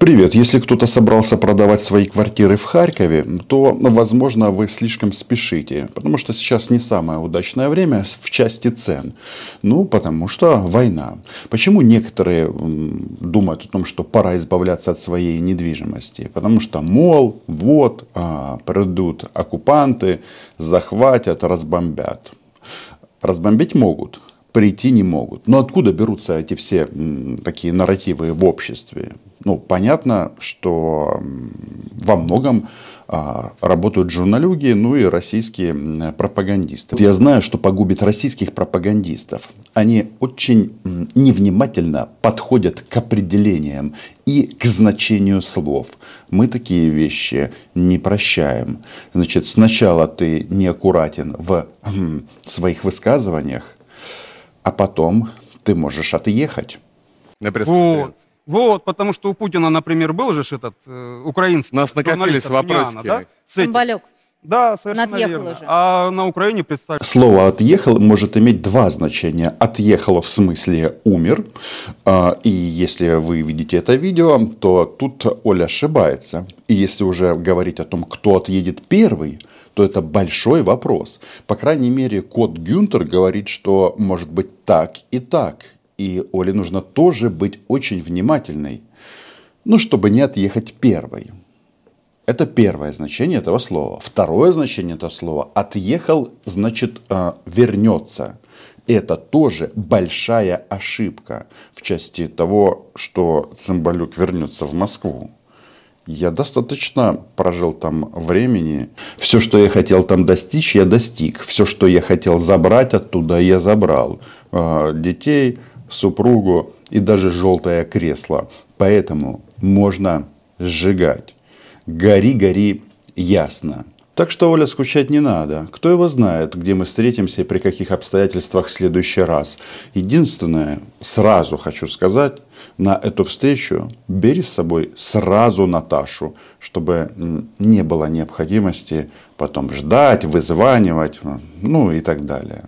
Привет. Если кто-то собрался продавать свои квартиры в Харькове, то, возможно, вы слишком спешите, потому что сейчас не самое удачное время в части цен. Ну, потому что война. Почему некоторые думают о том, что пора избавляться от своей недвижимости? Потому что, мол, вот, а, придут оккупанты, захватят, разбомбят. Разбомбить могут, прийти не могут. Но откуда берутся эти все такие нарративы в обществе? Ну, понятно, что во многом а, работают журналюги, ну и российские пропагандисты. Я знаю, что погубит российских пропагандистов. Они очень невнимательно подходят к определениям и к значению слов. Мы такие вещи не прощаем. Значит, сначала ты неаккуратен в своих высказываниях, а потом ты можешь отъехать. На пресс-конференции. Вот, потому что у Путина, например, был же этот э, украинский У нас накопились вопросы. да? Самбалюк. Да, совершенно Он отъехал верно. уже. А на Украине представь. Слово «отъехал» может иметь два значения. «Отъехал» в смысле «умер». А, И если вы видите это видео, то тут Оля ошибается. И если уже говорить о том, кто отъедет первый, то это большой вопрос. По крайней мере, кот Гюнтер говорит, что может быть так и так. И Оле нужно тоже быть очень внимательной, ну, чтобы не отъехать первой. Это первое значение этого слова. Второе значение этого слова «отъехал» значит э, «вернется». Это тоже большая ошибка в части того, что Цымбалюк вернется в Москву. Я достаточно прожил там времени. Все, что я хотел там достичь, я достиг. Все, что я хотел забрать оттуда, я забрал. Э, Детей, супругу и даже желтое кресло. Поэтому можно сжигать. Гори, гори, ясно. Так что, Оля, скучать не надо. Кто его знает, где мы встретимся и при каких обстоятельствах в следующий раз. Единственное, сразу хочу сказать, на эту встречу бери с собой сразу Наташу, чтобы не было необходимости потом ждать, вызванивать, ну и так далее.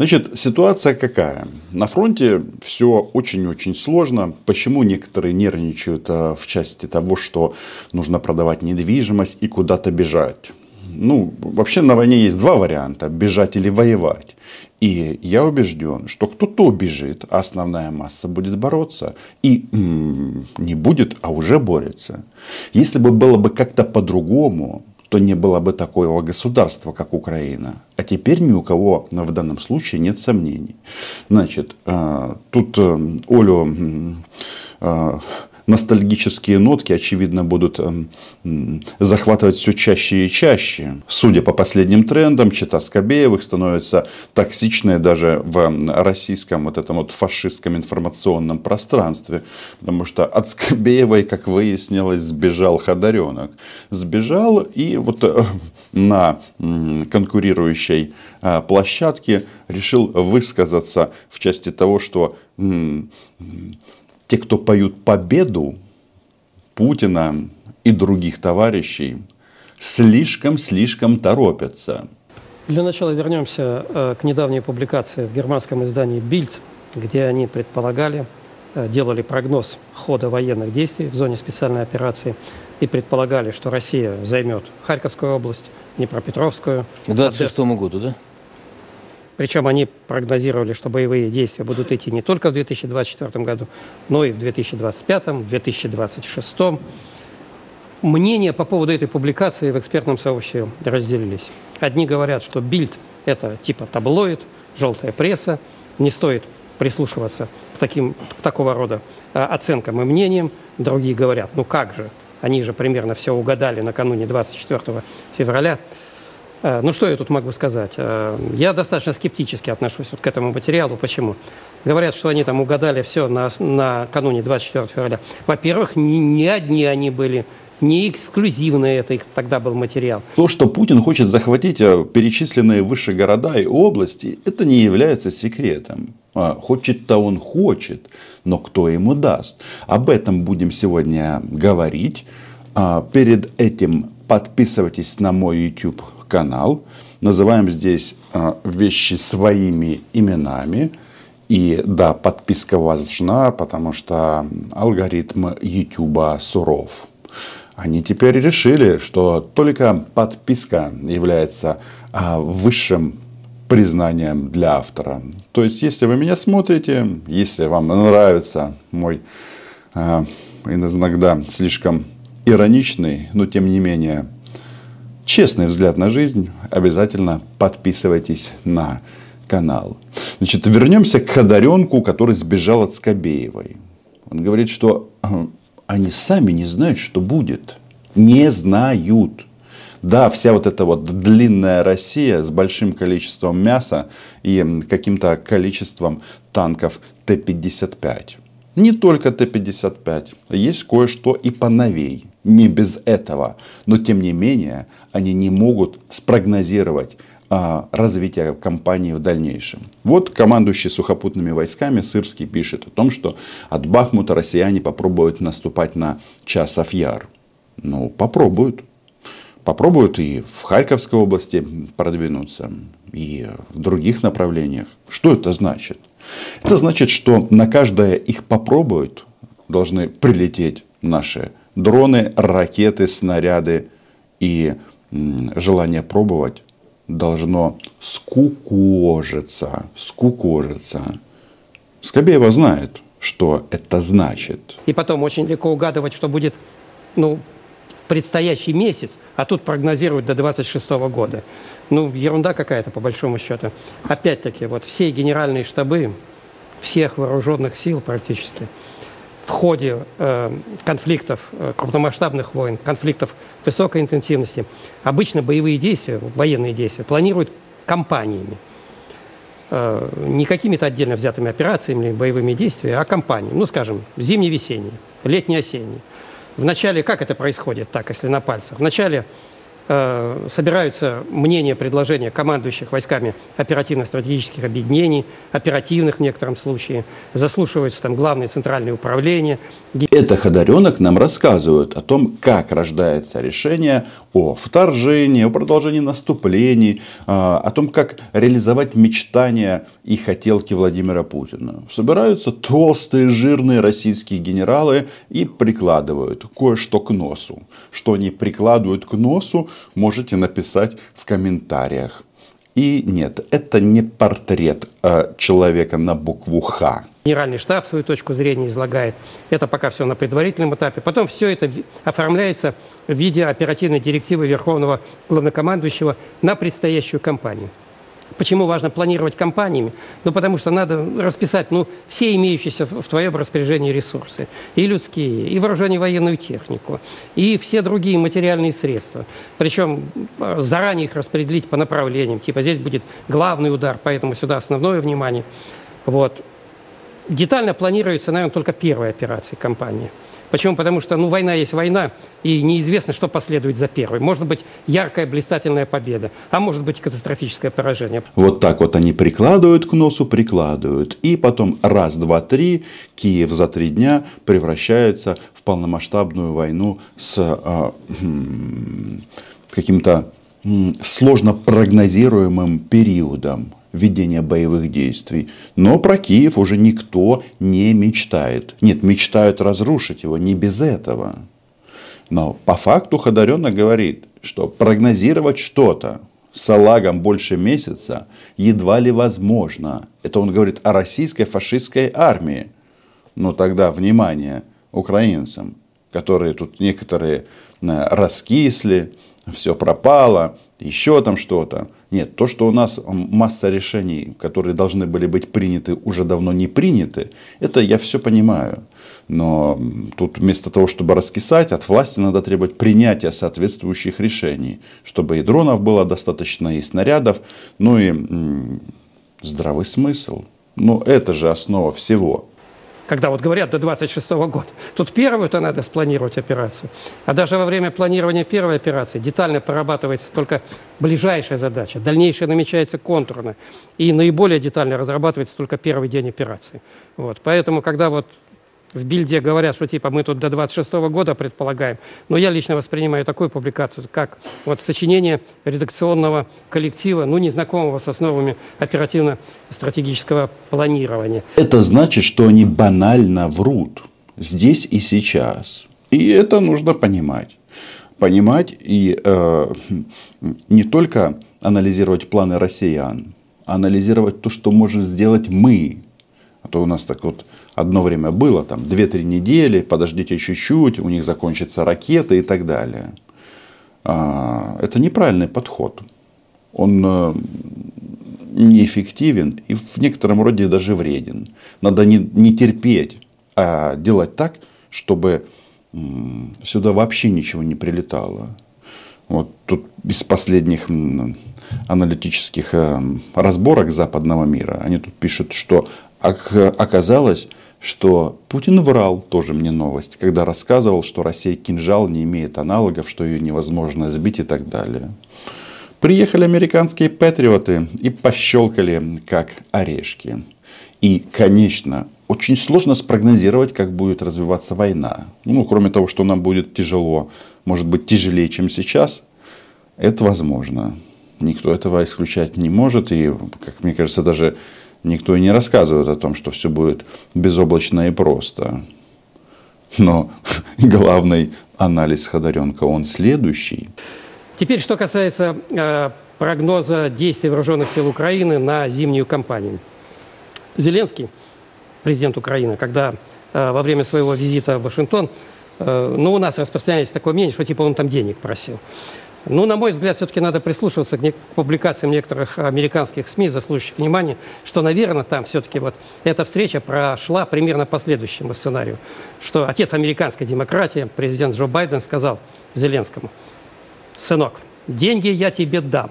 Значит, ситуация какая? На фронте все очень-очень сложно. Почему некоторые нервничают а, в части того, что нужно продавать недвижимость и куда-то бежать? Ну, вообще на войне есть два варианта. Бежать или воевать. И я убежден, что кто-то убежит, а основная масса будет бороться. И м, не будет, а уже борется. Если бы было бы как-то по-другому, то не было бы такого государства, как Украина. А теперь ни у кого в данном случае нет сомнений. Значит, э, тут э, Олю э, ностальгические нотки, очевидно, будут эм, захватывать все чаще и чаще. Судя по последним трендам, чита Скобеевых становится токсичной даже в российском вот этом вот фашистском информационном пространстве. Потому что от Скобеевой, как выяснилось, сбежал Ходоренок. Сбежал и вот э, на конкурирующей э, площадке решил высказаться в части того, что те, кто поют победу Путина и других товарищей, слишком-слишком торопятся. Для начала вернемся э, к недавней публикации в германском издании «Бильд», где они предполагали, э, делали прогноз хода военных действий в зоне специальной операции и предполагали, что Россия займет Харьковскую область, Днепропетровскую. К 26 году, да? Причем они прогнозировали, что боевые действия будут идти не только в 2024 году, но и в 2025, 2026. Мнения по поводу этой публикации в экспертном сообществе разделились. Одни говорят, что Бильд – это типа таблоид, желтая пресса, не стоит прислушиваться к, таким, к такого рода а, оценкам и мнениям. Другие говорят, ну как же, они же примерно все угадали накануне 24 февраля. Э, Ну, что я тут могу сказать? Э, Я достаточно скептически отношусь вот к этому материалу. Почему? Говорят, что они там угадали все на, накануне 24 февраля. Во-первых, не, не одни они были, не эксклюзивный это их тогда был материал. То, что Путин хочет захватить э, перечисленные выше города и области, это не является секретом. А, Хочет-то он хочет, но кто ему даст? Об этом будем сегодня говорить. А, Перед этим подписывайтесь на мой YouTube канал. Называем здесь а, вещи своими именами. И да, подписка важна, потому что алгоритм YouTube суров. Они теперь решили, что только подписка является а, высшим признанием для автора. То есть, если вы меня смотрите, если вам нравится мой э, иногда слишком ироничный, но тем не менее честный взгляд на жизнь, обязательно подписывайтесь на канал. Значит, вернемся к Ходоренку, который сбежал от Скобеевой. Он говорит, что они сами не знают, что будет. Не знают. Да, вся вот эта вот длинная Россия с большим количеством мяса и каким-то количеством танков Т-55. Не только Т-55, есть кое-что и поновей. Не без этого. Но тем не менее, они не могут спрогнозировать а, развитие кампании в дальнейшем. Вот командующий сухопутными войсками Сырский пишет о том, что от Бахмута россияне попробуют наступать на Часов Яр. Ну, попробуют попробуют и в Харьковской области продвинуться, и в других направлениях. Что это значит? Это значит, что на каждое их попробуют должны прилететь наши дроны, ракеты, снаряды. И желание пробовать должно скукожиться. Скукожиться. Скобеева знает, что это значит. И потом очень легко угадывать, что будет ну, предстоящий месяц, а тут прогнозируют до 26 года. Ну, ерунда какая-то, по большому счету. Опять-таки, вот все генеральные штабы всех вооруженных сил практически в ходе э, конфликтов, э, крупномасштабных войн, конфликтов высокой интенсивности, обычно боевые действия, военные действия планируют компаниями. Э, не какими-то отдельно взятыми операциями или боевыми действиями, а компаниями. Ну, скажем, зимне-весенний, летний-осенний. Вначале как это происходит так, если на пальцах? Вначале Э, собираются мнения, предложения командующих войсками оперативно-стратегических объединений, оперативных в некотором случае, заслушиваются там главные центральные управления. Это Ходоренок нам рассказывают о том, как рождается решение о вторжении, о продолжении наступлений, э, о том, как реализовать мечтания и хотелки Владимира Путина. Собираются толстые, жирные российские генералы и прикладывают кое-что к носу. Что они прикладывают к носу, можете написать в комментариях. И нет, это не портрет э, человека на букву «Х». Генеральный штаб свою точку зрения излагает. Это пока все на предварительном этапе. Потом все это оформляется в виде оперативной директивы Верховного Главнокомандующего на предстоящую кампанию. Почему важно планировать компаниями? Ну, потому что надо расписать ну, все имеющиеся в твоем распоряжении ресурсы. И людские, и вооружение военную технику, и все другие материальные средства. Причем э, заранее их распределить по направлениям. Типа здесь будет главный удар, поэтому сюда основное внимание. Вот. Детально планируется, наверное, только первая операция компании. Почему? Потому что ну, война есть война, и неизвестно, что последует за первой. Может быть яркая, блистательная победа, а может быть катастрофическое поражение. Вот так вот они прикладывают к носу, прикладывают. И потом раз, два, три, Киев за три дня превращается в полномасштабную войну с э, каким-то сложно прогнозируемым периодом ведения боевых действий. Но про Киев уже никто не мечтает. Нет, мечтают разрушить его, не без этого. Но по факту Ходоренок говорит, что прогнозировать что-то салагом больше месяца едва ли возможно. Это он говорит о российской фашистской армии. Но тогда, внимание, украинцам, которые тут некоторые э, раскисли, все пропало, еще там что-то. Нет, то, что у нас масса решений, которые должны были быть приняты, уже давно не приняты, это я все понимаю. Но тут вместо того, чтобы раскисать, от власти надо требовать принятия соответствующих решений, чтобы и дронов было достаточно, и снарядов, ну и здравый смысл. Ну, это же основа всего когда вот говорят до 26 года. Тут первую-то надо спланировать операцию. А даже во время планирования первой операции детально прорабатывается только ближайшая задача. Дальнейшая намечается контурно. И наиболее детально разрабатывается только первый день операции. Вот. Поэтому, когда вот в бильде говорят, что типа мы тут до 26 года предполагаем. Но я лично воспринимаю такую публикацию, как вот сочинение редакционного коллектива, ну, незнакомого с основами оперативно-стратегического планирования. Это значит, что они банально врут здесь и сейчас. И это нужно понимать. Понимать и э, не только анализировать планы россиян, а анализировать то, что можем сделать мы. А то у нас так вот одно время было, там 2-3 недели, подождите чуть-чуть, у них закончатся ракеты и так далее. А, это неправильный подход. Он э, неэффективен и в некотором роде даже вреден. Надо не, не терпеть, а делать так, чтобы сюда вообще ничего не прилетало. Вот тут из последних аналитических э, разборок западного мира они тут пишут, что оказалось, что Путин врал, тоже мне новость, когда рассказывал, что Россия кинжал не имеет аналогов, что ее невозможно сбить и так далее. Приехали американские патриоты и пощелкали как орешки. И, конечно, очень сложно спрогнозировать, как будет развиваться война. Ну, кроме того, что нам будет тяжело, может быть тяжелее, чем сейчас, это возможно. Никто этого исключать не может. И, как мне кажется, даже никто и не рассказывает о том, что все будет безоблачно и просто. Но главный анализ Ходоренко, он следующий. Теперь, что касается э, прогноза действий вооруженных сил Украины на зимнюю кампанию. Зеленский, президент Украины, когда э, во время своего визита в Вашингтон, э, ну, у нас распространяется такое мнение, что типа он там денег просил. Ну, на мой взгляд, все-таки надо прислушиваться к, публикациям некоторых американских СМИ, заслуживающих внимания, что, наверное, там все-таки вот эта встреча прошла примерно по следующему сценарию, что отец американской демократии, президент Джо Байден, сказал Зеленскому, сынок, деньги я тебе дам,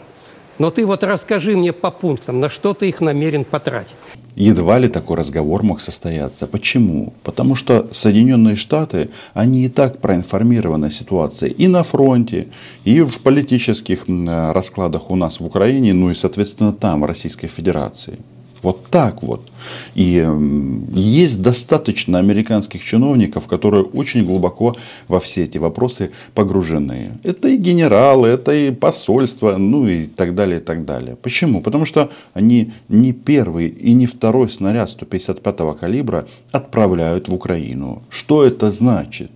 но ты вот расскажи мне по пунктам, на что ты их намерен потратить. Едва ли такой разговор мог состояться. Почему? Потому что Соединенные Штаты, они и так проинформированы о ситуации и на фронте, и в политических раскладах у нас в Украине, ну и, соответственно, там, в Российской Федерации. Вот так вот. И есть достаточно американских чиновников, которые очень глубоко во все эти вопросы погружены. Это и генералы, это и посольство, ну и так далее, и так далее. Почему? Потому что они не первый и не второй снаряд 155-го калибра отправляют в Украину. Что это значит?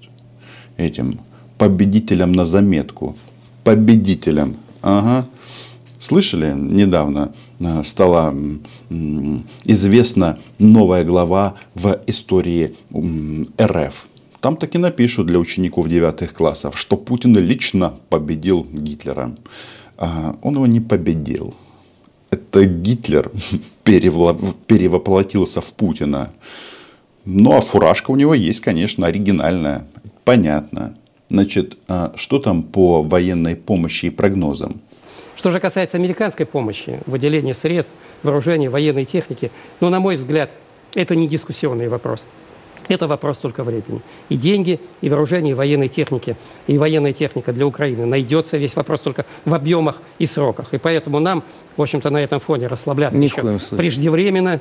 Этим победителям на заметку. Победителям. Ага. Слышали недавно? Э, стала известна новая глава в истории РФ. Там таки напишут для учеников девятых классов, что Путин лично победил Гитлера. А он его не победил. Это Гитлер перевоплотился в Путина. Ну, а фуражка у него есть, конечно, оригинальная. Понятно. Значит, а что там по военной помощи и прогнозам? Что же касается американской помощи, выделения средств, вооружений, военной техники, ну, на мой взгляд, это не дискуссионный вопрос. Это вопрос только времени. И деньги, и вооружение, и военной техники, и военная техника для Украины найдется. Весь вопрос только в объемах и сроках. И поэтому нам, в общем-то, на этом фоне расслабляться Ни еще преждевременно,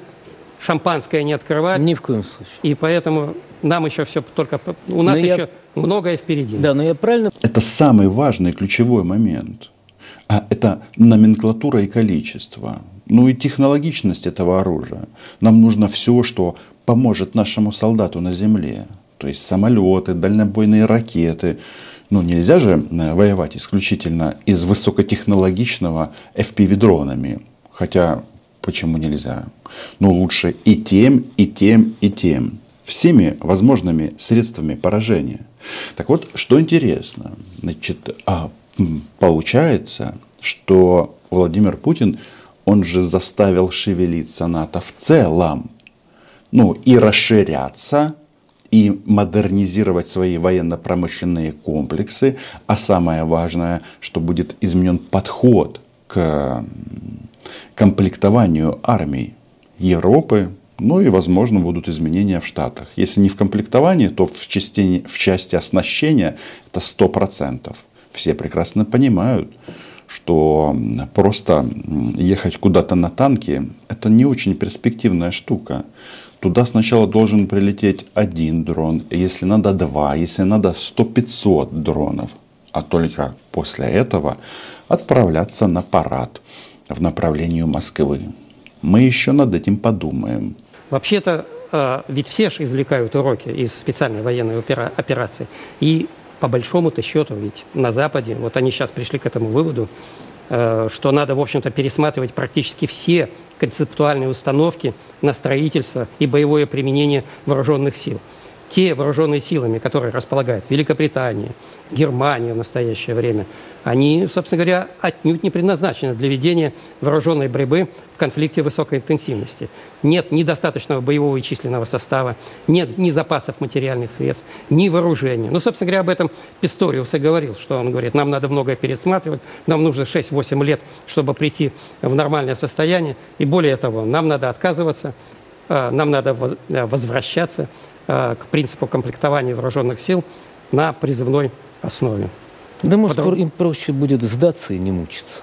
шампанское не открывать. Ни в коем случае. И поэтому нам еще все только... У нас но еще я... многое впереди. Да, но я правильно... Это самый важный ключевой момент а это номенклатура и количество. Ну и технологичность этого оружия. Нам нужно все, что поможет нашему солдату на земле. То есть самолеты, дальнобойные ракеты. Ну нельзя же э, воевать исключительно из высокотехнологичного FPV-дронами. Хотя почему нельзя? Но лучше и тем, и тем, и тем. Всеми возможными средствами поражения. Так вот, что интересно. Значит, а получается, что Владимир Путин, он же заставил шевелиться НАТО в целом. Ну и расширяться, и модернизировать свои военно-промышленные комплексы. А самое важное, что будет изменен подход к комплектованию армий Европы, ну и, возможно, будут изменения в Штатах. Если не в комплектовании, то в части, в части оснащения это 100% все прекрасно понимают, что просто ехать куда-то на танке – это не очень перспективная штука. Туда сначала должен прилететь один дрон, если надо два, если надо 100-500 дронов. А только после этого отправляться на парад в направлении Москвы. Мы еще над этим подумаем. Вообще-то, э, ведь все же извлекают уроки из специальной военной операции. И по большому-то счету, ведь на Западе, вот они сейчас пришли к этому выводу, э, что надо, в общем-то, пересматривать практически все концептуальные установки на строительство и боевое применение вооруженных сил те вооруженные силами, которые располагает Великобритания, Германия в настоящее время, они, собственно говоря, отнюдь не предназначены для ведения вооруженной борьбы в конфликте высокой интенсивности. Нет ни достаточного боевого и численного состава, нет ни запасов материальных средств, ни вооружения. Ну, собственно говоря, об этом Писториус и говорил, что он говорит, нам надо многое пересматривать, нам нужно 6-8 лет, чтобы прийти в нормальное состояние, и более того, нам надо отказываться, э, нам надо э, возвращаться к принципу комплектования вооруженных сил на призывной основе. Да, может, Потому... им проще будет сдаться и не мучиться.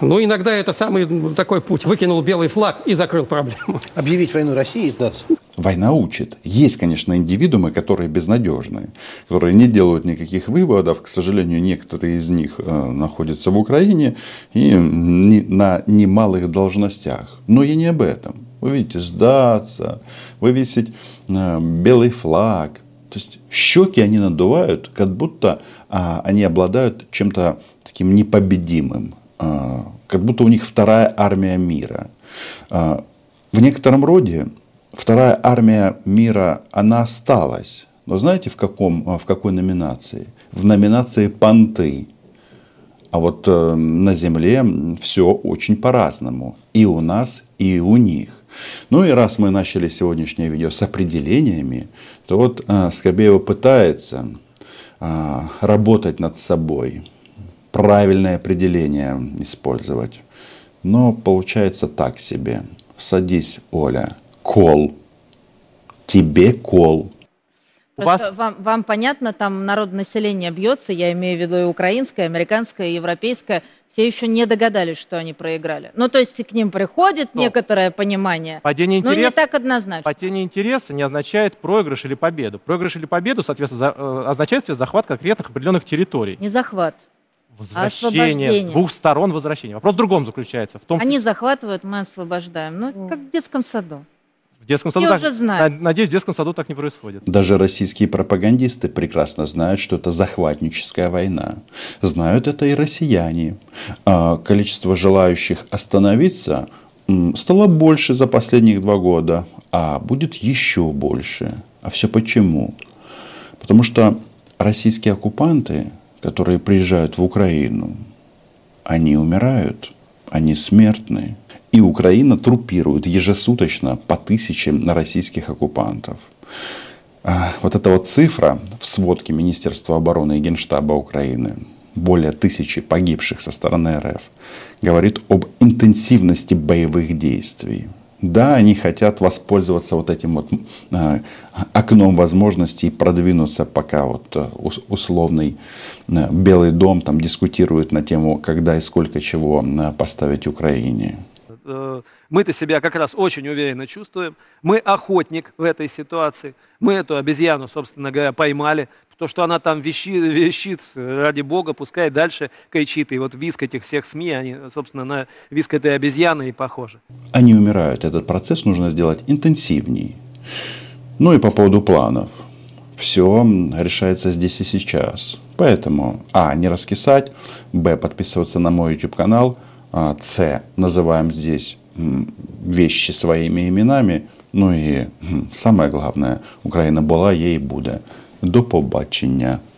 Ну, иногда это самый такой путь. Выкинул белый флаг и закрыл проблему. Объявить войну России и сдаться. Война учит. Есть, конечно, индивидуумы, которые безнадежные, которые не делают никаких выводов. К сожалению, некоторые из них э, находятся в Украине и не, на немалых должностях. Но я не об этом вы видите, сдаться, вывесить э, белый флаг. То есть щеки они надувают, как будто а, они обладают чем-то таким непобедимым, а, как будто у них вторая армия мира. А, в некотором роде вторая армия мира, она осталась. Но знаете, в, каком, в какой номинации? В номинации «Понты». А вот э, на Земле все очень по-разному. И у нас, и у них. Ну и раз мы начали сегодняшнее видео с определениями, то вот э, Скобеева пытается э, работать над собой, правильное определение использовать. Но получается так себе. Садись, Оля. Кол. Тебе кол. Просто вас... вам, вам понятно, там народонаселение бьется, я имею в виду и украинское, и американское, и европейское, все еще не догадались, что они проиграли. Ну, то есть к ним приходит Стоп. некоторое понимание, Падение интереса, но не так однозначно. Падение интереса не означает проигрыш или победу. Проигрыш или победу, соответственно, за, э, означает захват конкретных определенных территорий. Не захват. Возвращение. С двух сторон возвращение. Вопрос в другом заключается. В том, Они захватывают, мы освобождаем. Ну, как в детском саду. В детском саду так, уже знаю. Надеюсь, в детском саду так не происходит. Даже российские пропагандисты прекрасно знают, что это захватническая война. Знают это и россияне. А количество желающих остановиться стало больше за последние два года, а будет еще больше. А все почему? Потому что российские оккупанты, которые приезжают в Украину, они умирают, они смертные. И Украина трупирует ежесуточно по тысячам на российских оккупантов. А, вот эта вот цифра в сводке Министерства обороны и Генштаба Украины, более тысячи погибших со стороны РФ, говорит об интенсивности боевых действий. Да, они хотят воспользоваться вот этим вот а, окном возможностей продвинуться, пока вот а, условный Белый дом там дискутирует на тему, когда и сколько чего поставить Украине. Э, мы-то себя как раз очень уверенно чувствуем. Мы охотник в этой ситуации. Мы эту обезьяну, собственно говоря, поймали. То, что она там вещит, вещит, ради бога, пускай дальше кричит. И вот виск этих всех СМИ, они, собственно, на виск этой обезьяны и похожи. Они умирают. Этот процесс нужно сделать интенсивнее. Ну и по поводу планов. Все решается здесь и сейчас. Поэтому, а, не раскисать, б, подписываться на мой YouTube канал – С называем здесь вещи своими именами. Ну и самое главное, Україна була, є і буде. До побачення.